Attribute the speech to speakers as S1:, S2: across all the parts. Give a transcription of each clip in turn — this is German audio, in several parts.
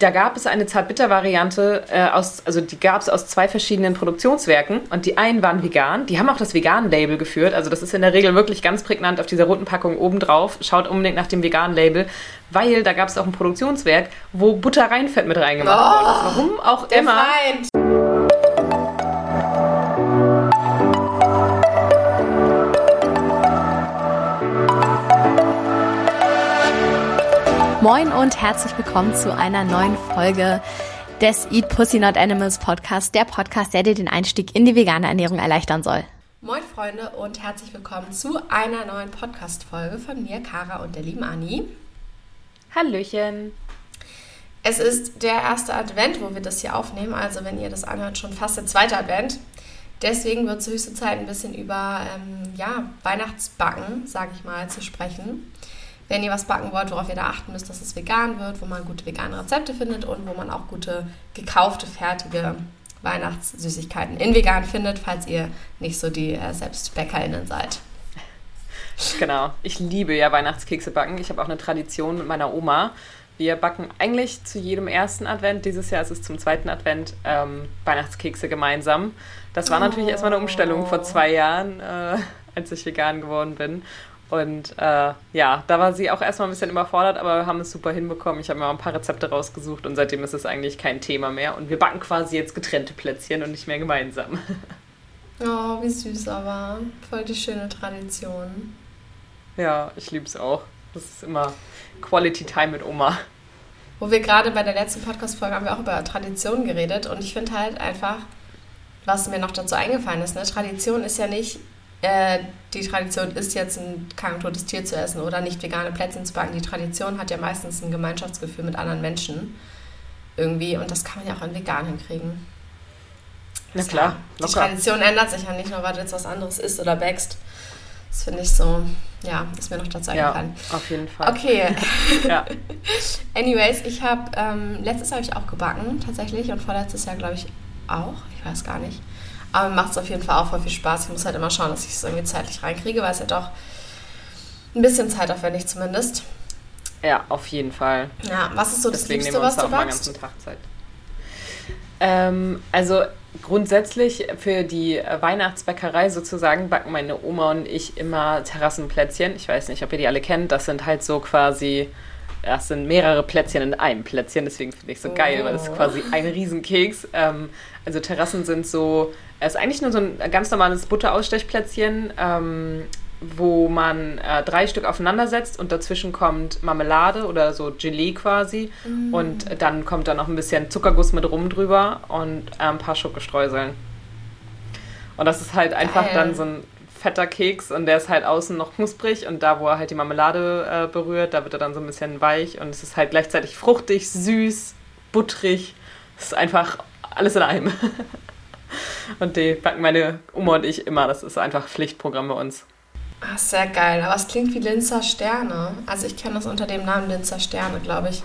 S1: da gab es eine Zartbitter-Variante äh, aus, also die gab es aus zwei verschiedenen Produktionswerken und die einen waren vegan, die haben auch das Vegan-Label geführt, also das ist in der Regel wirklich ganz prägnant auf dieser roten Packung oben drauf. Schaut unbedingt nach dem Vegan-Label, weil da gab es auch ein Produktionswerk, wo Butterreinfett mit reingemacht oh, wurde. Warum auch immer. Feind.
S2: Moin und herzlich willkommen zu einer neuen Folge des Eat Pussy Not Animals Podcast, der Podcast, der dir den Einstieg in die vegane Ernährung erleichtern soll.
S3: Moin Freunde und herzlich willkommen zu einer neuen Podcast-Folge von mir, Kara und der lieben Anni.
S1: Hallöchen.
S3: Es ist der erste Advent, wo wir das hier aufnehmen, also wenn ihr das anhört, schon fast der zweite Advent. Deswegen wird es höchste Zeit, ein bisschen über ähm, ja, Weihnachtsbacken, sage ich mal, zu sprechen wenn ihr was backen wollt, worauf ihr da achten müsst, dass es vegan wird, wo man gute vegane Rezepte findet und wo man auch gute gekaufte, fertige Weihnachtssüßigkeiten in vegan findet, falls ihr nicht so die äh, SelbstbäckerInnen seid.
S1: Genau. Ich liebe ja Weihnachtskekse backen. Ich habe auch eine Tradition mit meiner Oma. Wir backen eigentlich zu jedem ersten Advent, dieses Jahr ist es zum zweiten Advent, ähm, Weihnachtskekse gemeinsam. Das war oh. natürlich erstmal eine Umstellung vor zwei Jahren, äh, als ich vegan geworden bin. Und äh, ja, da war sie auch erstmal ein bisschen überfordert, aber wir haben es super hinbekommen. Ich habe mir mal ein paar Rezepte rausgesucht und seitdem ist es eigentlich kein Thema mehr. Und wir backen quasi jetzt getrennte Plätzchen und nicht mehr gemeinsam.
S3: Oh, wie süß aber. Voll die schöne Tradition.
S1: Ja, ich liebe es auch. Das ist immer Quality Time mit Oma.
S3: Wo wir gerade bei der letzten Podcast-Folge haben wir auch über Tradition geredet und ich finde halt einfach, was mir noch dazu eingefallen ist, ne? Tradition ist ja nicht äh, die Tradition ist jetzt ein totes Tier zu essen oder nicht vegane Plätzchen zu backen. Die Tradition hat ja meistens ein Gemeinschaftsgefühl mit anderen Menschen irgendwie und das kann man ja auch in vegan hinkriegen.
S1: Na klar.
S3: Ja, die Tradition ändert sich ja nicht nur, weil du jetzt was anderes isst oder backst. Das finde ich so, ja, ist mir noch dazu eingefallen.
S1: Ja, auf jeden Fall.
S3: Okay. ja. Anyways, ich habe, ähm, letztes Jahr habe ich auch gebacken, tatsächlich, und vorletztes Jahr, glaube ich, auch. Ich weiß gar nicht. Aber mir macht es auf jeden Fall auch voll viel Spaß. Ich muss halt immer schauen, dass ich es irgendwie zeitlich reinkriege, weil es ja doch ein bisschen zeitaufwendig zumindest.
S1: Ja, auf jeden Fall.
S3: Ja, was ist so das
S1: Deswegen
S3: Liebste,
S1: was
S3: du
S1: backst? ganzen Tag Zeit. Ähm, also grundsätzlich für die Weihnachtsbäckerei sozusagen backen meine Oma und ich immer Terrassenplätzchen. Ich weiß nicht, ob ihr die alle kennt. Das sind halt so quasi, das sind mehrere Plätzchen in einem Plätzchen. Deswegen finde ich es so oh. geil, weil das ist quasi ein Riesenkeks. Ähm, also Terrassen sind so es ist eigentlich nur so ein ganz normales Butterausstechplätzchen, ähm, wo man äh, drei Stück aufeinander setzt und dazwischen kommt Marmelade oder so Gelee quasi. Mm. Und dann kommt da noch ein bisschen Zuckerguss mit rum drüber und äh, ein paar Schokostreuseln. Und das ist halt einfach Geil. dann so ein fetter Keks und der ist halt außen noch knusprig und da, wo er halt die Marmelade äh, berührt, da wird er dann so ein bisschen weich und es ist halt gleichzeitig fruchtig, süß, butterig. Es ist einfach alles in einem. Und die backen meine Oma und ich immer. Das ist einfach Pflichtprogramm bei uns.
S3: Ach, sehr geil. Aber es klingt wie Linzer Sterne. Also ich kenne das unter dem Namen Linzer Sterne, glaube ich.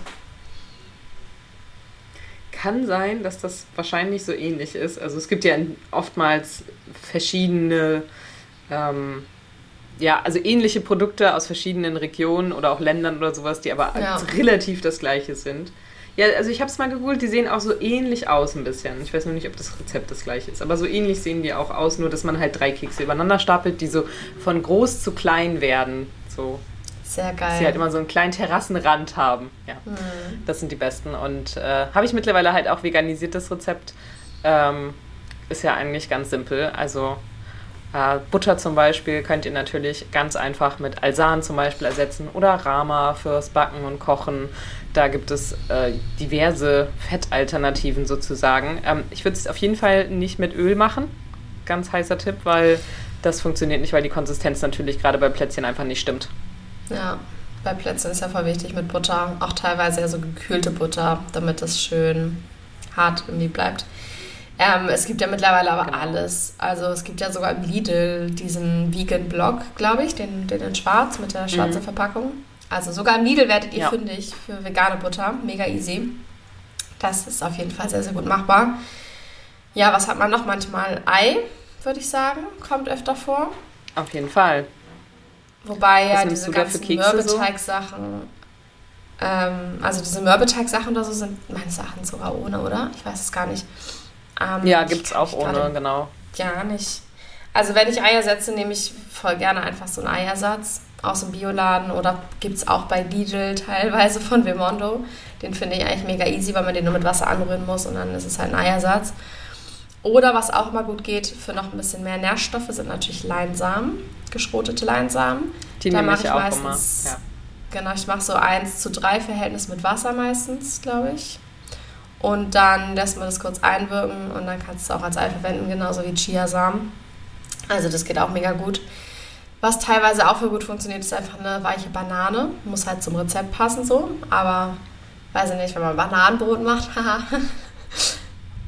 S1: Kann sein, dass das wahrscheinlich so ähnlich ist. Also es gibt ja oftmals verschiedene, ähm, ja, also ähnliche Produkte aus verschiedenen Regionen oder auch Ländern oder sowas, die aber ja. relativ das gleiche sind. Ja, also ich habe es mal gegoogelt, die sehen auch so ähnlich aus ein bisschen. Ich weiß nur nicht, ob das Rezept das gleiche ist, aber so ähnlich sehen die auch aus, nur dass man halt drei Kekse übereinander stapelt, die so von groß zu klein werden. So.
S3: Sehr geil.
S1: Dass sie halt immer so einen kleinen Terrassenrand haben. Ja, mhm. das sind die besten. Und äh, habe ich mittlerweile halt auch veganisiert, das Rezept. Ähm, ist ja eigentlich ganz simpel. Also Butter zum Beispiel könnt ihr natürlich ganz einfach mit Alsan zum Beispiel ersetzen oder Rama fürs Backen und Kochen. Da gibt es äh, diverse Fettalternativen sozusagen. Ähm, ich würde es auf jeden Fall nicht mit Öl machen. Ganz heißer Tipp, weil das funktioniert nicht, weil die Konsistenz natürlich gerade bei Plätzchen einfach nicht stimmt.
S3: Ja, bei Plätzchen ist ja voll wichtig mit Butter. Auch teilweise ja so gekühlte Butter, damit es schön hart irgendwie bleibt. Ähm, es gibt ja mittlerweile aber genau. alles. Also es gibt ja sogar im Lidl diesen Vegan-Blog, glaube ich, den, den in schwarz mit der schwarzen mhm. Verpackung. Also sogar im Lidl werdet ihr ja. fündig für vegane Butter. Mega easy. Das ist auf jeden Fall sehr, sehr gut machbar. Ja, was hat man noch? Manchmal Ei, würde ich sagen. Kommt öfter vor.
S1: Auf jeden Fall.
S3: Wobei ja diese ganzen Mürbeteig-Sachen. Ähm, also diese Mürbeteig-Sachen oder so sind meines Erachtens sogar ohne, oder? Ich weiß es gar nicht.
S1: Ähm, ja, gibt es auch ohne, genau.
S3: Gar nicht. Also wenn ich Eier setze, nehme ich voll gerne einfach so einen Eiersatz aus dem Bioladen oder gibt es auch bei Lidl teilweise von Vimondo. Den finde ich eigentlich mega easy, weil man den nur mit Wasser anrühren muss und dann ist es halt ein Eiersatz. Oder was auch mal gut geht für noch ein bisschen mehr Nährstoffe sind natürlich Leinsamen, geschrotete Leinsamen.
S1: Die da nehme ich, auch meistens, immer. Ja.
S3: Genau, ich mache so 1 zu 3 Verhältnis mit Wasser meistens, glaube ich. Und dann lässt man das kurz einwirken und dann kannst du es auch als Ei verwenden, genauso wie Chiasamen. Also das geht auch mega gut. Was teilweise auch für gut funktioniert, ist einfach eine weiche Banane. Muss halt zum Rezept passen so, aber weiß ich nicht, wenn man Bananenbrot macht, haha.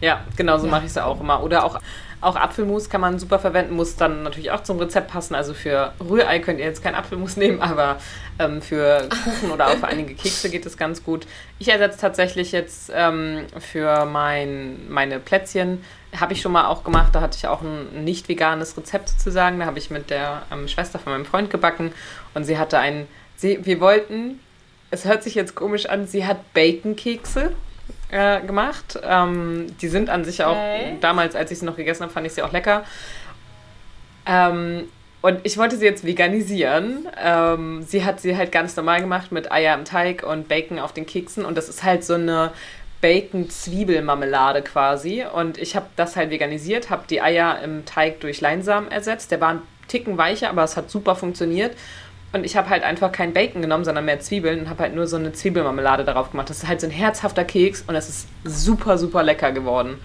S1: ja, genau so ja. mache ich es auch immer. Oder auch auch Apfelmus kann man super verwenden, muss dann natürlich auch zum Rezept passen. Also für Rührei könnt ihr jetzt kein Apfelmus nehmen, aber ähm, für Kuchen oder auch für einige Kekse geht es ganz gut. Ich ersetze tatsächlich jetzt ähm, für mein, meine Plätzchen, habe ich schon mal auch gemacht, da hatte ich auch ein nicht veganes Rezept sozusagen. Da habe ich mit der ähm, Schwester von meinem Freund gebacken und sie hatte ein, sie, wir wollten, es hört sich jetzt komisch an, sie hat Bacon-Kekse äh, gemacht. Ähm, die sind an sich auch, okay. damals, als ich sie noch gegessen habe, fand ich sie auch lecker. Ähm, und ich wollte sie jetzt veganisieren. Ähm, sie hat sie halt ganz normal gemacht mit Eier im Teig und Bacon auf den Keksen. Und das ist halt so eine Bacon-Zwiebelmarmelade quasi. Und ich habe das halt veganisiert, habe die Eier im Teig durch Leinsamen ersetzt. Der war ein Ticken weicher, aber es hat super funktioniert. Und ich habe halt einfach kein Bacon genommen, sondern mehr Zwiebeln und habe halt nur so eine Zwiebelmarmelade darauf gemacht. Das ist halt so ein herzhafter Keks und es ist super, super lecker geworden.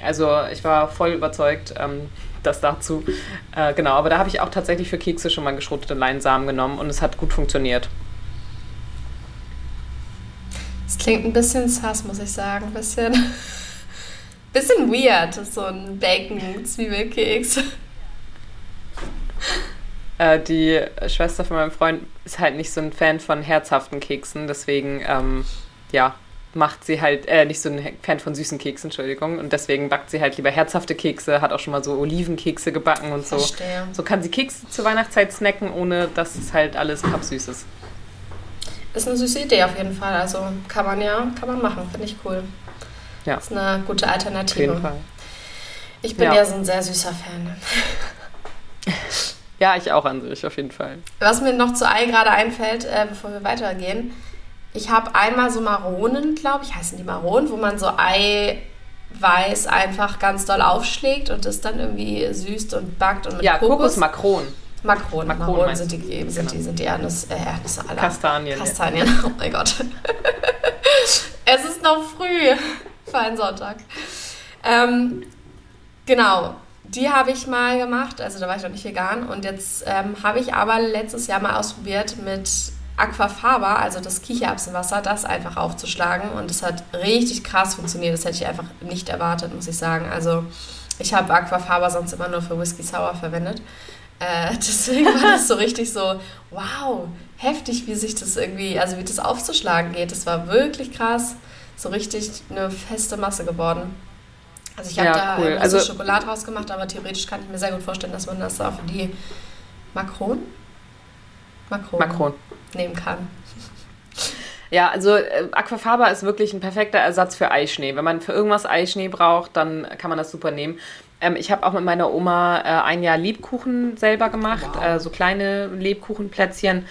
S1: Also ich war voll überzeugt, ähm, das dazu. Äh, genau, aber da habe ich auch tatsächlich für Kekse schon mal geschrotete Leinsamen genommen und es hat gut funktioniert.
S3: Es klingt ein bisschen sass, muss ich sagen. Ein bisschen, bisschen weird, so ein Bacon-Zwiebelkeks.
S1: Äh, die Schwester von meinem Freund ist halt nicht so ein Fan von herzhaften Keksen, deswegen, ähm, ja, macht sie halt, äh, nicht so ein Fan von süßen Keksen, Entschuldigung, und deswegen backt sie halt lieber herzhafte Kekse, hat auch schon mal so Olivenkekse gebacken und so.
S3: Verstehe.
S1: So kann sie Kekse zur Weihnachtszeit snacken, ohne dass es halt alles pappsüß ist.
S3: Ist eine süße Idee auf jeden Fall, also kann man ja, kann man machen, finde ich cool. Ja. Ist eine gute Alternative. Auf jeden Fall. Ich bin ja, ja so ein sehr süßer Fan.
S1: Ja, ich auch an sich, auf jeden Fall.
S3: Was mir noch zu Ei gerade einfällt, äh, bevor wir weitergehen, ich habe einmal so Maronen, glaube ich, heißen die Maronen, wo man so Eiweiß einfach ganz doll aufschlägt und das dann irgendwie süßt und backt und mit
S1: ja, Kokos. Kokosmakronen.
S3: Makronen. Makronen, Makronen sind, die, sind, genau. die, sind die Erdnuss, äh, Erdnüsse aller.
S1: Kastanien.
S3: Kastanien, ja. oh mein Gott. es ist noch früh für einen Sonntag. Ähm, genau, die habe ich mal gemacht, also da war ich noch nicht vegan. Und jetzt ähm, habe ich aber letztes Jahr mal ausprobiert mit Aquafaba, also das Kichererbsenwasser, das einfach aufzuschlagen. Und das hat richtig krass funktioniert. Das hätte ich einfach nicht erwartet, muss ich sagen. Also ich habe Aquafaba sonst immer nur für Whisky Sour verwendet. Äh, deswegen war das so richtig so, wow, heftig, wie sich das irgendwie, also wie das aufzuschlagen geht. Das war wirklich krass. So richtig eine feste Masse geworden. Also ich habe ja, da cool. also, Schokolade rausgemacht, aber theoretisch kann ich mir sehr gut vorstellen, dass man das auch für die Makron,
S1: Makron, Makron.
S3: nehmen kann.
S1: Ja, also äh, Aquafaba ist wirklich ein perfekter Ersatz für Eischnee. Wenn man für irgendwas Eischnee braucht, dann kann man das super nehmen. Ähm, ich habe auch mit meiner Oma äh, ein Jahr Lebkuchen selber gemacht, wow. äh, so kleine Lebkuchenplätzchen.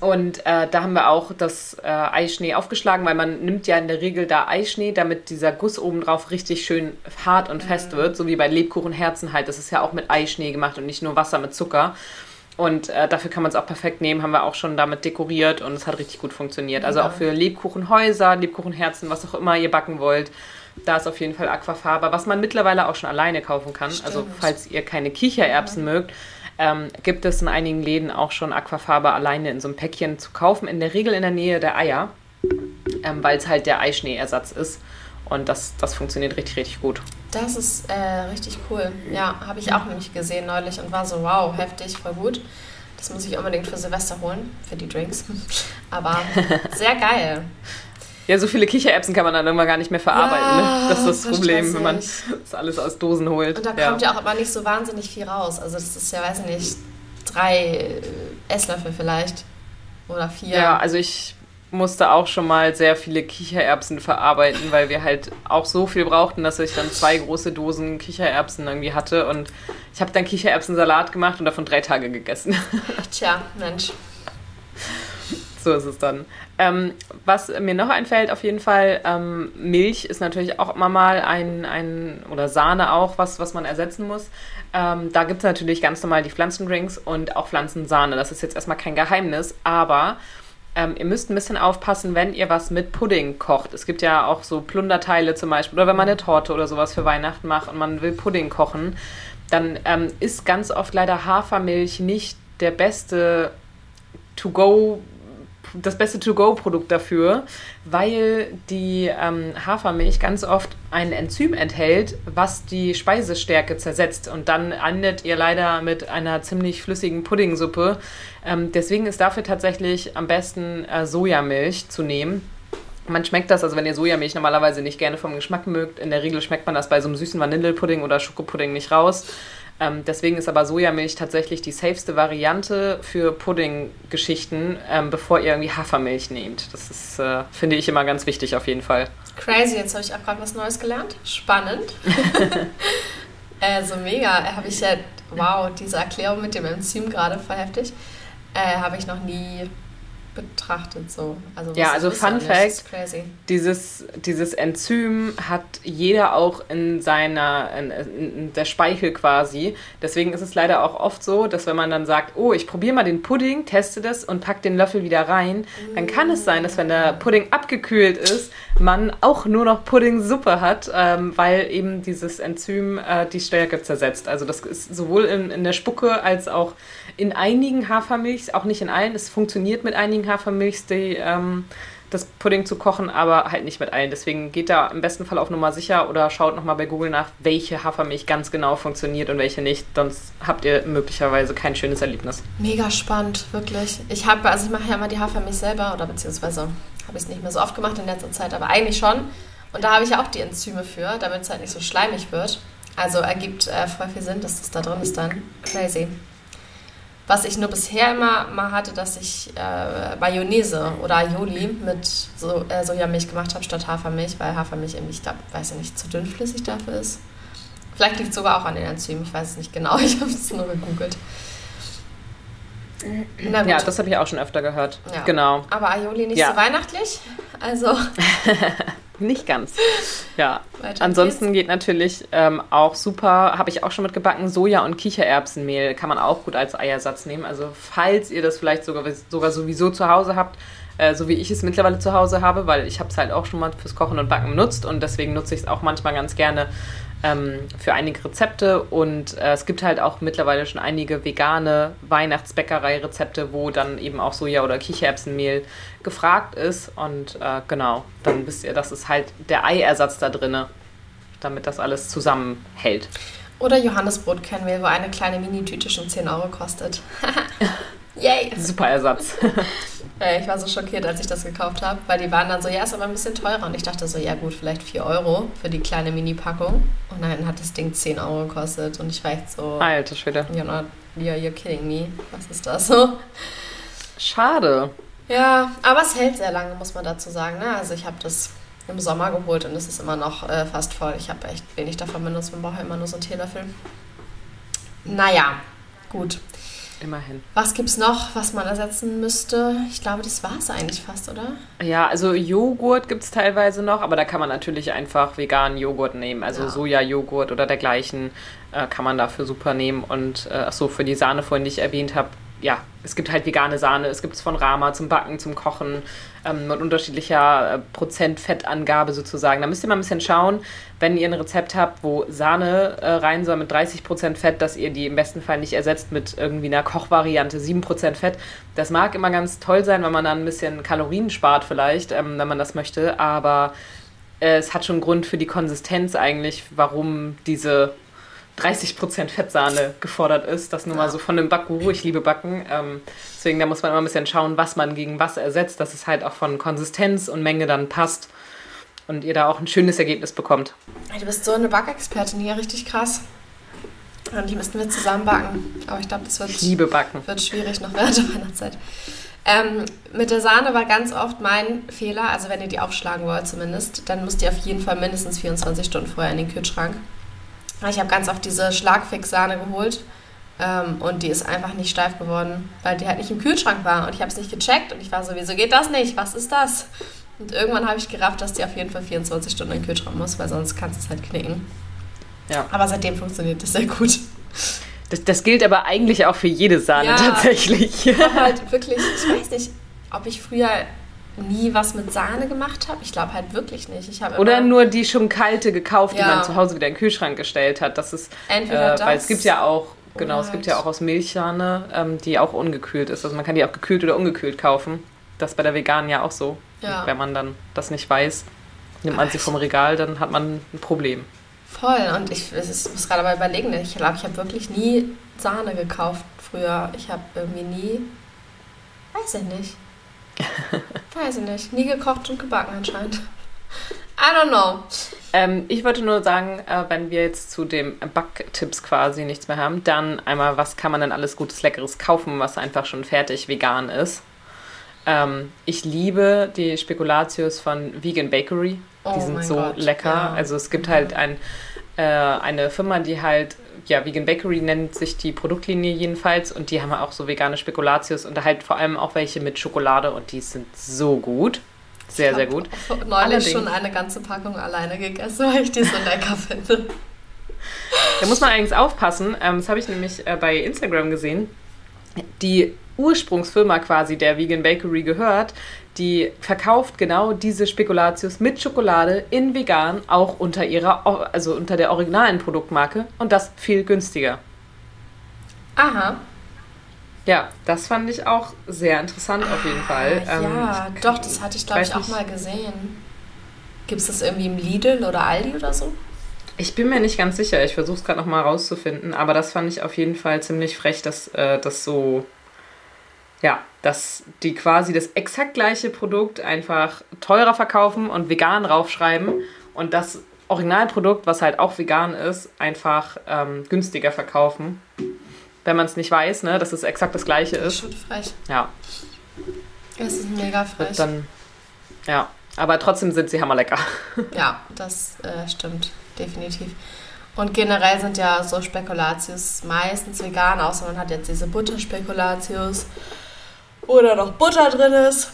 S1: Und äh, da haben wir auch das äh, Eischnee aufgeschlagen, weil man nimmt ja in der Regel da Eischnee, damit dieser Guss obendrauf richtig schön hart und fest mhm. wird, so wie bei Lebkuchenherzen halt. Das ist ja auch mit Eischnee gemacht und nicht nur Wasser mit Zucker. Und äh, dafür kann man es auch perfekt nehmen, haben wir auch schon damit dekoriert und es hat richtig gut funktioniert. Also ja. auch für Lebkuchenhäuser, Lebkuchenherzen, was auch immer ihr backen wollt. Da ist auf jeden Fall Aquafaba, was man mittlerweile auch schon alleine kaufen kann. Also Stimmt. Also falls ihr keine Kichererbsen ja. mögt, ähm, gibt es in einigen Läden auch schon Aquafarbe alleine in so einem Päckchen zu kaufen, in der Regel in der Nähe der Eier, ähm, weil es halt der Eischneeersatz ist. Und das, das funktioniert richtig, richtig gut.
S3: Das ist äh, richtig cool. Ja, habe ich auch nämlich gesehen neulich und war so, wow, heftig, voll gut. Das muss ich unbedingt für Silvester holen, für die Drinks. Aber sehr geil.
S1: Ja, so viele Kichererbsen kann man dann irgendwann gar nicht mehr verarbeiten. Ne? Ja, ne? Das ist das, das Problem, wenn man das alles aus Dosen holt.
S3: Und da ja. kommt ja auch immer nicht so wahnsinnig viel raus. Also das ist ja, weiß ich nicht, drei Esslöffel vielleicht. Oder vier.
S1: Ja, also ich musste auch schon mal sehr viele Kichererbsen verarbeiten, weil wir halt auch so viel brauchten, dass ich dann zwei große Dosen Kichererbsen irgendwie hatte. Und ich habe dann Kichererbsensalat gemacht und davon drei Tage gegessen.
S3: Tja, Mensch.
S1: So ist es dann. Ähm, was mir noch einfällt, auf jeden Fall, ähm, Milch ist natürlich auch immer mal ein, ein oder Sahne auch, was, was man ersetzen muss. Ähm, da gibt es natürlich ganz normal die Pflanzendrinks und auch Pflanzensahne. Das ist jetzt erstmal kein Geheimnis, aber ähm, ihr müsst ein bisschen aufpassen, wenn ihr was mit Pudding kocht. Es gibt ja auch so Plunderteile zum Beispiel, oder wenn man eine Torte oder sowas für Weihnachten macht und man will Pudding kochen, dann ähm, ist ganz oft leider Hafermilch nicht der beste To-Go das beste To-Go-Produkt dafür, weil die ähm, Hafermilch ganz oft ein Enzym enthält, was die Speisestärke zersetzt. Und dann endet ihr leider mit einer ziemlich flüssigen Puddingsuppe. Ähm, deswegen ist dafür tatsächlich am besten äh, Sojamilch zu nehmen. Man schmeckt das, also wenn ihr Sojamilch normalerweise nicht gerne vom Geschmack mögt, in der Regel schmeckt man das bei so einem süßen Vanillepudding oder Schokopudding nicht raus. Ähm, deswegen ist aber Sojamilch tatsächlich die safeste Variante für Pudding-Geschichten, ähm, bevor ihr irgendwie Hafermilch nehmt. Das ist, äh, finde ich, immer ganz wichtig auf jeden Fall.
S3: Crazy, jetzt habe ich auch gerade was Neues gelernt. Spannend. äh, so mega. Habe ich ja, wow, diese Erklärung mit dem Enzym gerade voll heftig. Äh, habe ich noch nie betrachtet so.
S1: Also ja, also Fun Fact, dieses, dieses Enzym hat jeder auch in seiner, in, in, der Speichel quasi. Deswegen ist es leider auch oft so, dass wenn man dann sagt, oh, ich probiere mal den Pudding, teste das und pack den Löffel wieder rein, dann kann es sein, dass wenn der Pudding abgekühlt ist, man auch nur noch Puddingsuppe hat, ähm, weil eben dieses Enzym äh, die Stärke zersetzt. Also das ist sowohl in, in der Spucke als auch in einigen Hafermilchs, auch nicht in allen. Es funktioniert mit einigen Hafermilchs, die, ähm, das Pudding zu kochen, aber halt nicht mit allen. Deswegen geht da im besten Fall auf Nummer sicher oder schaut nochmal bei Google nach, welche Hafermilch ganz genau funktioniert und welche nicht. Sonst habt ihr möglicherweise kein schönes Erlebnis.
S3: Mega spannend, wirklich. Ich habe, also ich mache ja immer die Hafermilch selber oder beziehungsweise habe ich es nicht mehr so oft gemacht in letzter Zeit, aber eigentlich schon. Und da habe ich ja auch die Enzyme für, damit es halt nicht so schleimig wird. Also ergibt äh, voll viel Sinn, dass das da drin ist dann. Crazy. Was ich nur bisher immer mal hatte, dass ich äh, Mayonnaise oder Aioli mit so, äh, Sojamilch gemacht habe statt Hafermilch, weil Hafermilch irgendwie, ich glaube, weiß ja nicht, zu dünnflüssig dafür ist. Vielleicht liegt es sogar auch an den Enzymen, ich weiß es nicht genau, ich habe es nur gegoogelt.
S1: Ja, das habe ich auch schon öfter gehört.
S3: Ja.
S1: Genau.
S3: Aber Aioli nicht ja. so weihnachtlich, also...
S1: Nicht ganz. Ja. Weiter Ansonsten geht's. geht natürlich ähm, auch super, habe ich auch schon mitgebacken, Soja- und Kichererbsenmehl kann man auch gut als Eiersatz nehmen. Also falls ihr das vielleicht sogar, sogar sowieso zu Hause habt, äh, so wie ich es mittlerweile zu Hause habe, weil ich habe es halt auch schon mal fürs Kochen und Backen benutzt und deswegen nutze ich es auch manchmal ganz gerne ähm, für einige Rezepte und äh, es gibt halt auch mittlerweile schon einige vegane Weihnachtsbäckerei-Rezepte, wo dann eben auch Soja- oder Kichererbsenmehl gefragt ist und äh, genau, dann wisst ihr, das ist halt der Eiersatz da drinne, damit das alles zusammenhält.
S3: Oder Johannesbrotkernmehl, wo eine kleine Mini-Tüte schon 10 Euro kostet.
S1: Yay! Super Ersatz.
S3: ich war so schockiert, als ich das gekauft habe, weil die waren dann so, ja, ist aber ein bisschen teurer. Und ich dachte so, ja gut, vielleicht 4 Euro für die kleine Mini-Packung. Und dann hat das Ding 10 Euro gekostet. Und ich war echt so...
S1: Alter Schwede.
S3: You're, not, you're, you're kidding me. Was ist das so?
S1: Schade.
S3: Ja, aber es hält sehr lange, muss man dazu sagen. Ne? Also ich habe das im Sommer geholt und es ist immer noch äh, fast voll. Ich habe echt wenig davon benutzt. Man braucht immer nur so einen Teelöffel. Naja, gut.
S1: Immerhin.
S3: Was gibt es noch, was man ersetzen müsste? Ich glaube, das war es eigentlich fast, oder?
S1: Ja, also Joghurt gibt es teilweise noch, aber da kann man natürlich einfach veganen Joghurt nehmen. Also ja. Soja-Joghurt oder dergleichen äh, kann man dafür super nehmen. Und äh, achso, für die Sahne vorhin, die ich erwähnt habe, ja, es gibt halt vegane Sahne, es gibt es von Rama zum Backen, zum Kochen ähm, mit unterschiedlicher äh, Prozentfettangabe sozusagen. Da müsst ihr mal ein bisschen schauen, wenn ihr ein Rezept habt, wo Sahne äh, rein soll mit 30% Fett, dass ihr die im besten Fall nicht ersetzt mit irgendwie einer Kochvariante 7% Fett. Das mag immer ganz toll sein, wenn man dann ein bisschen Kalorien spart vielleicht, ähm, wenn man das möchte, aber äh, es hat schon einen Grund für die Konsistenz eigentlich, warum diese 30% Fettsahne gefordert ist. Das nur mal so von einem Backguru. Ich liebe Backen. Ähm, deswegen, da muss man immer ein bisschen schauen, was man gegen was ersetzt, dass es halt auch von Konsistenz und Menge dann passt und ihr da auch ein schönes Ergebnis bekommt.
S3: Du bist so eine Backexpertin hier, richtig krass. Und die müssten wir zusammen backen. Aber ich glaube, das wird,
S1: ich liebe Backen.
S3: wird schwierig noch während der Weihnachtszeit. Ähm, mit der Sahne war ganz oft mein Fehler, also wenn ihr die aufschlagen wollt zumindest, dann müsst ihr auf jeden Fall mindestens 24 Stunden vorher in den Kühlschrank. Ich habe ganz oft diese Schlagfix-Sahne geholt ähm, und die ist einfach nicht steif geworden, weil die halt nicht im Kühlschrank war und ich habe es nicht gecheckt und ich war so, wieso geht das nicht? Was ist das? Und irgendwann habe ich gerafft, dass die auf jeden Fall 24 Stunden in den Kühlschrank muss, weil sonst kannst du es halt knicken. Ja. Aber seitdem funktioniert das sehr gut.
S1: Das, das gilt aber eigentlich auch für jede Sahne ja, tatsächlich.
S3: Ich halt wirklich, ich weiß nicht, ob ich früher nie was mit Sahne gemacht habe. Ich glaube halt wirklich nicht. Ich
S1: Oder nur die schon kalte gekauft, ja. die man zu Hause wieder in den Kühlschrank gestellt hat. Das ist, Entweder äh, das, weil es gibt ja auch, genau, es gibt ja auch aus Milchsahne, ähm, die auch ungekühlt ist. Also man kann die auch gekühlt oder ungekühlt kaufen. Das ist bei der veganen ja auch so. Ja. Wenn man dann das nicht weiß, nimmt man sie vom Regal, dann hat man ein Problem.
S3: Voll. Und ich, ich muss gerade mal überlegen, ich glaube, ich habe wirklich nie Sahne gekauft früher. Ich habe irgendwie nie, weiß ich nicht. weiß ich nicht. Nie gekocht und gebacken anscheinend. I don't know.
S1: Ähm, ich wollte nur sagen, äh, wenn wir jetzt zu den Backtipps quasi nichts mehr haben, dann einmal, was kann man denn alles Gutes, Leckeres kaufen, was einfach schon fertig vegan ist? Ähm, ich liebe die Spekulatius von Vegan Bakery. Die oh sind so Gott, lecker. Ja. Also es gibt halt ein, äh, eine Firma, die halt, ja, Vegan Bakery nennt sich die Produktlinie jedenfalls und die haben auch so vegane Spekulatius und halt vor allem auch welche mit Schokolade und die sind so gut. Sehr, sehr gut.
S3: Ich habe neulich Allerdings, schon eine ganze Packung alleine gegessen, weil ich die so lecker finde.
S1: Da muss man eigentlich aufpassen. Ähm, das habe ich nämlich äh, bei Instagram gesehen. Die Ursprungsfirma quasi, der Vegan Bakery gehört, die verkauft genau diese Spekulatius mit Schokolade in vegan auch unter ihrer, also unter der originalen Produktmarke und das viel günstiger.
S3: Aha.
S1: Ja, das fand ich auch sehr interessant auf jeden Fall.
S3: Ah, ja, ähm, doch, das hatte ich glaube ich auch mal gesehen. Gibt es das irgendwie im Lidl oder Aldi oder so?
S1: Ich bin mir nicht ganz sicher. Ich versuche es gerade nochmal rauszufinden. Aber das fand ich auf jeden Fall ziemlich frech, dass äh, das so ja, dass die quasi das exakt gleiche Produkt einfach teurer verkaufen und vegan draufschreiben und das Originalprodukt, was halt auch vegan ist, einfach ähm, günstiger verkaufen. Wenn man es nicht weiß, ne, dass es exakt das gleiche ist
S3: schon frech.
S1: Ja.
S3: Es ist mega frech.
S1: Dann, ja, aber trotzdem sind sie hammerlecker.
S3: Ja, das äh, stimmt, definitiv. Und generell sind ja so Spekulatius meistens vegan, außer man hat jetzt diese Butterspekulatius oder noch Butter drin ist.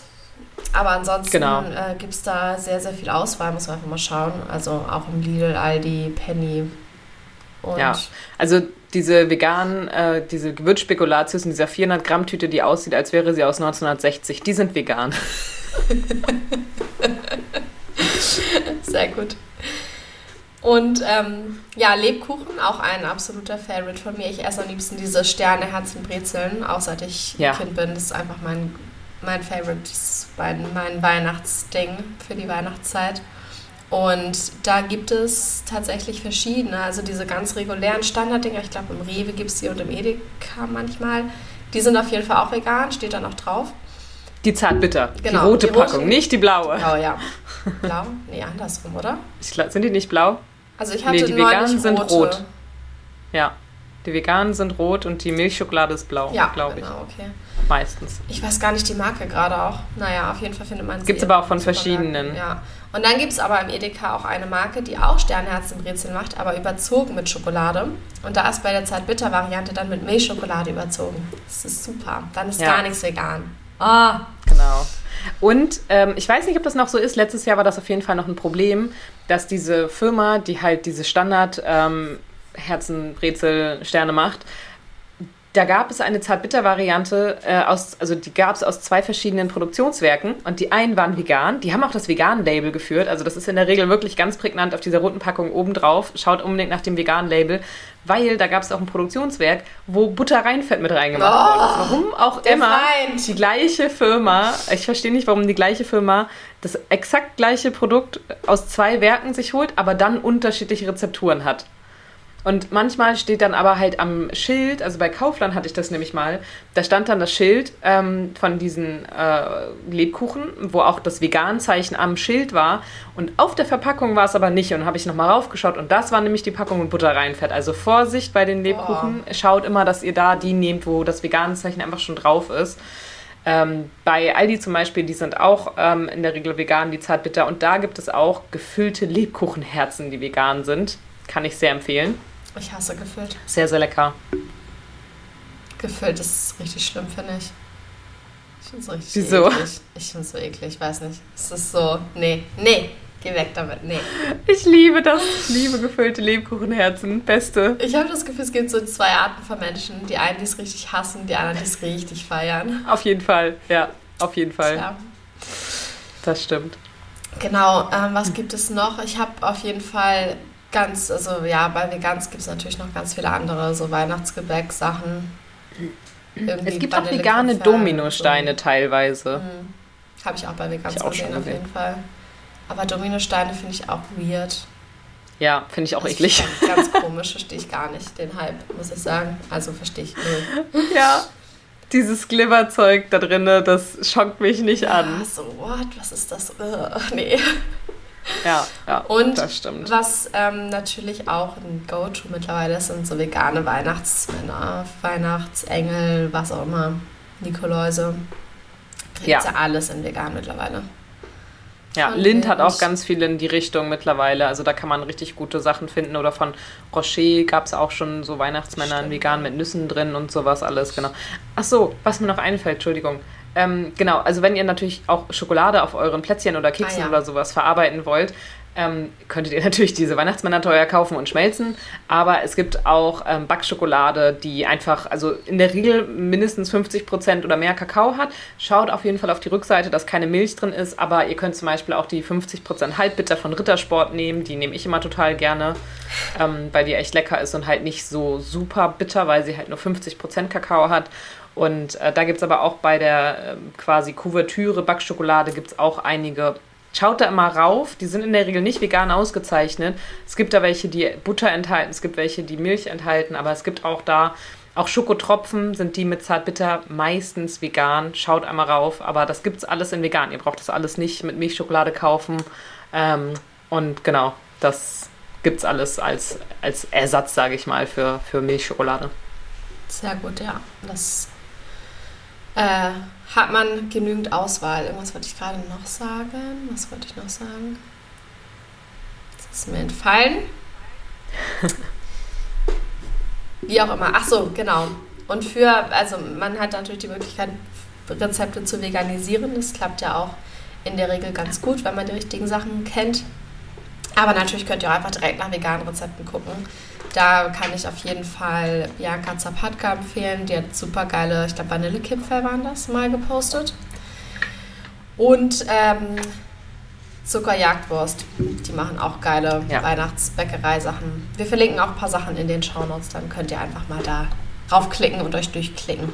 S3: Aber ansonsten genau. äh, gibt es da sehr, sehr viel Auswahl, muss man einfach mal schauen. Also auch im Lidl, Aldi, Penny.
S1: Und ja, also diese veganen, äh, diese Gewürzspekulatius in dieser 400 Gramm Tüte, die aussieht, als wäre sie aus 1960, die sind vegan.
S3: sehr gut. Und ähm, ja, Lebkuchen, auch ein absoluter Favorite von mir. Ich esse am liebsten diese Sterne, Herzen, Brezeln, auch seit ich ja. Kind bin. Das ist einfach mein, mein Favorite, mein, mein Weihnachtsding für die Weihnachtszeit. Und da gibt es tatsächlich verschiedene, also diese ganz regulären Standarddinger. Ich glaube, im Rewe gibt es die und im Edeka manchmal. Die sind auf jeden Fall auch vegan, steht da noch drauf.
S1: Die Zartbitter, genau, die rote die Packung, rote, nicht die blaue.
S3: Blau, ja. Blau? Nee, andersrum, oder?
S1: Ich, sind die nicht blau?
S3: Also ich hatte nee, die Veganen
S1: sind rote. rot. Ja, die Veganen sind rot und die Milchschokolade ist blau, ja, glaube genau, ich. okay. Meistens.
S3: Ich weiß gar nicht die Marke gerade auch. Naja, auf jeden Fall findet man sie.
S1: Gibt es aber auch von verschiedenen.
S3: Ja. Und dann gibt es aber im Edeka auch eine Marke, die auch Sternherzenbrezel macht, aber überzogen mit Schokolade. Und da ist bei der Zartbitter-Variante dann mit Milchschokolade überzogen. Das ist super. Dann ist ja. gar nichts vegan.
S1: Ah. Genau. Und ähm, ich weiß nicht, ob das noch so ist. Letztes Jahr war das auf jeden Fall noch ein Problem, dass diese Firma, die halt diese Standard ähm, Herzenbrezel Sterne macht, da gab es eine Zartbitter-Variante äh, also die gab es aus zwei verschiedenen Produktionswerken und die einen waren vegan, die haben auch das Vegan-Label geführt, also das ist in der Regel wirklich ganz prägnant auf dieser roten Packung oben drauf, schaut unbedingt nach dem Vegan-Label, weil da gab es auch ein Produktionswerk, wo Butterreinfett mit reingemacht oh, wurde. Warum auch immer Feind. die gleiche Firma, ich verstehe nicht, warum die gleiche Firma das exakt gleiche Produkt aus zwei Werken sich holt, aber dann unterschiedliche Rezepturen hat. Und manchmal steht dann aber halt am Schild, also bei Kaufland hatte ich das nämlich mal, da stand dann das Schild ähm, von diesen äh, Lebkuchen, wo auch das Vegan-Zeichen am Schild war. Und auf der Verpackung war es aber nicht. Und habe ich nochmal raufgeschaut und das war nämlich die Packung mit Butterreinfett. Also Vorsicht bei den Lebkuchen. Oh. Schaut immer, dass ihr da die nehmt, wo das Vegan-Zeichen einfach schon drauf ist. Ähm, bei Aldi zum Beispiel, die sind auch ähm, in der Regel vegan, die Zartbitter. Und da gibt es auch gefüllte Lebkuchenherzen, die vegan sind. Kann ich sehr empfehlen.
S3: Ich hasse gefüllt.
S1: Sehr, sehr lecker.
S3: Gefüllt ist richtig schlimm, finde ich. Ich finde es richtig
S1: Wieso?
S3: eklig. Ich finde es so eklig, ich weiß nicht. Es ist so, nee, nee, geh weg damit, nee.
S1: Ich liebe das. Ich liebe gefüllte Lebkuchenherzen. Beste.
S3: Ich habe das Gefühl, es gibt so zwei Arten von Menschen. Die einen, die es richtig hassen, die anderen, die es richtig feiern.
S1: Auf jeden Fall. Ja, auf jeden Fall.
S3: Ja.
S1: Das stimmt.
S3: Genau, ähm, was gibt es noch? Ich habe auf jeden Fall ganz, also ja, bei Vegans gibt es natürlich noch ganz viele andere, so Weihnachtsgebäck-Sachen. Irgendwie
S1: Es gibt auch vegane Dominosteine
S3: so.
S1: teilweise.
S3: Mhm. Habe ich auch bei Vegans
S1: auch
S3: gesehen,
S1: schon
S3: auf
S1: gesehen.
S3: jeden Fall. Aber Dominosteine finde ich auch weird.
S1: Ja, finde ich auch
S3: Also
S1: eklig.
S3: ich Ganz komisch, verstehe ich gar nicht, den Hype, muss ich sagen. Also verstehe ich null.
S1: Ja. Dieses Glibberzeug da drinne, das schockt mich nicht
S3: Ah,
S1: an.
S3: so, what? Was ist das? Ugh, nee.
S1: Ja, ja,
S3: Und
S1: das stimmt.
S3: Was ähm, natürlich auch ein Go-To mittlerweile ist, sind so vegane Weihnachtsmänner, Weihnachtsengel, was auch immer, Nikoläuse. Gibt
S1: Ja.
S3: ja. alles in vegan mittlerweile.
S1: Ja,
S3: Von
S1: Lind hat auch ganz viel in die Richtung mittlerweile. Also da kann man richtig gute Sachen finden. Oder von Rocher gab es auch schon so Weihnachtsmänner in
S3: Stimmt.
S1: vegan mit Nüssen drin und sowas alles, genau. Ach so, was mir noch einfällt, Entschuldigung. Ähm, genau, also wenn ihr natürlich auch Schokolade auf euren Plätzchen oder Keksen
S3: Ah, ja.
S1: oder sowas verarbeiten wollt, ähm, könntet ihr natürlich diese Weihnachtsmänner teuer kaufen und schmelzen. Aber es gibt auch ähm, Backschokolade, die einfach, also in der Regel mindestens 50% oder mehr Kakao hat. Schaut auf jeden Fall auf die Rückseite, dass keine Milch drin ist. Aber ihr könnt zum Beispiel auch die 50% Halbbitter von Rittersport nehmen. Die nehme ich immer total gerne, ähm, weil die echt lecker ist und halt nicht so super bitter, weil sie halt nur 50% Kakao hat. Und äh, da gibt es aber auch bei der ähm, quasi Kuvertüre Backschokolade gibt es auch einige. Schaut da immer rauf, die sind in der Regel nicht vegan ausgezeichnet. Es gibt da welche, die Butter enthalten, es gibt welche, die Milch enthalten, aber es gibt auch da, auch Schokotropfen sind die mit Zartbitter meistens vegan. Schaut einmal rauf, aber das gibt's alles in vegan. Ihr braucht das alles nicht mit Milchschokolade kaufen. Ähm, und genau, das gibt's alles als, als Ersatz, sage ich mal, für, für Milchschokolade.
S3: Sehr gut, ja. Das äh, hat man genügend Auswahl. Irgendwas wollte ich gerade noch sagen. Was wollte ich noch sagen? Das ist mir entfallen. Wie auch immer. Ach so, genau. Und für, also man hat natürlich die Möglichkeit, Rezepte zu veganisieren. Das klappt ja auch in der Regel ganz gut, wenn man die richtigen Sachen kennt. Aber natürlich könnt ihr auch einfach direkt nach veganen Rezepten gucken. Da kann ich auf jeden Fall Bianca Zapatka empfehlen. Die hat super geile, ich glaube Vanillekipferl waren das, mal gepostet. Und ähm, Zuckerjagdwurst. Die machen auch geile
S1: Ja.
S3: Weihnachtsbäckerei-Sachen. Wir verlinken auch ein paar Sachen in den Shownotes, dann könnt ihr einfach mal da raufklicken und euch durchklicken.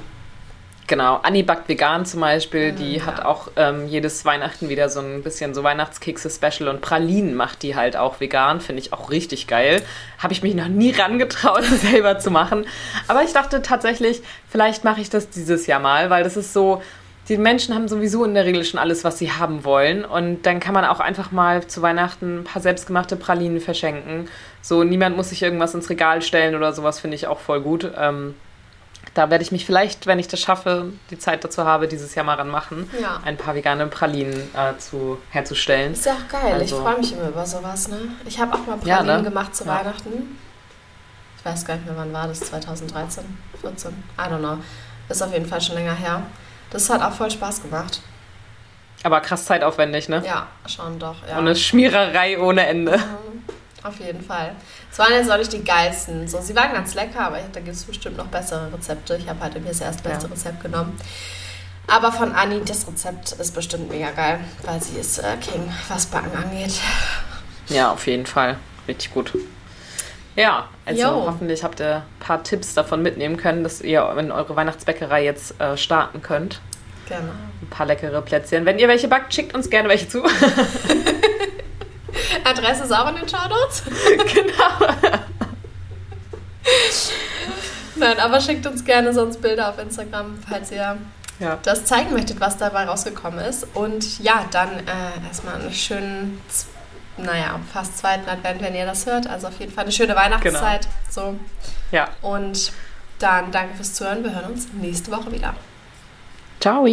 S1: Genau, Anni backt vegan zum Beispiel, die
S3: Mm,
S1: hat
S3: ja.
S1: auch ähm, jedes Weihnachten wieder so ein bisschen so Weihnachtskekse-Special und Pralinen macht die halt auch vegan, finde ich auch richtig geil. Habe ich mich noch nie rangetraut, selber zu machen. Aber ich dachte tatsächlich, vielleicht mache ich das dieses Jahr mal, weil das ist so, die Menschen haben sowieso in der Regel schon alles, was sie haben wollen. Und dann kann man auch einfach mal zu Weihnachten ein paar selbstgemachte Pralinen verschenken. So, niemand muss sich irgendwas ins Regal stellen oder sowas, finde ich auch voll gut. Ähm, da werde ich mich vielleicht, wenn ich das schaffe, die Zeit dazu habe, dieses Jahr mal ranmachen,
S3: Ja.
S1: ein paar vegane Pralinen äh, zu, herzustellen.
S3: Ist ja auch geil.
S1: Also-
S3: ich freue mich immer über sowas. Ne? Ich habe auch mal Pralinen
S1: Ja, ne?
S3: gemacht zu
S1: Ja.
S3: Weihnachten. Ich weiß gar nicht mehr, wann war das? 2013, 14? I don't know. Ist auf jeden Fall schon länger her. Das hat auch voll Spaß gemacht.
S1: Aber krass zeitaufwendig, ne?
S3: Ja, schon doch. Ja.
S1: Und eine Schmiererei ohne Ende.
S3: Mhm, Auf jeden Fall. Es waren jetzt auch nicht die geilsten. So, sie waren ganz lecker, aber da gibt es bestimmt noch bessere Rezepte. Ich habe halt irgendwie das erstbeste
S1: Ja.
S3: Rezept genommen. Aber von Anni, das Rezept ist bestimmt mega geil, weil sie ist äh, King, was Backen angeht.
S1: Ja, auf jeden Fall. Richtig gut. Ja, also
S3: Jo.
S1: hoffentlich habt ihr ein paar Tipps davon mitnehmen können, dass ihr in eure Weihnachtsbäckerei jetzt äh, starten könnt.
S3: Genau.
S1: Ein paar leckere Plätzchen. Wenn ihr welche backt, schickt uns gerne welche zu.
S3: Adresse ist auch in den Shownotes.
S1: genau.
S3: Nein, aber schickt uns gerne sonst Bilder auf Instagram, falls ihr
S1: Ja.
S3: das zeigen möchtet, was dabei rausgekommen ist. Und ja, dann äh, erstmal einen schönen, naja, fast zweiten Advent, wenn ihr das hört. Also auf jeden Fall eine schöne Weihnachtszeit. So.
S1: ja.
S3: Und dann danke fürs Zuhören. Wir hören uns nächste Woche wieder.
S1: Ciao.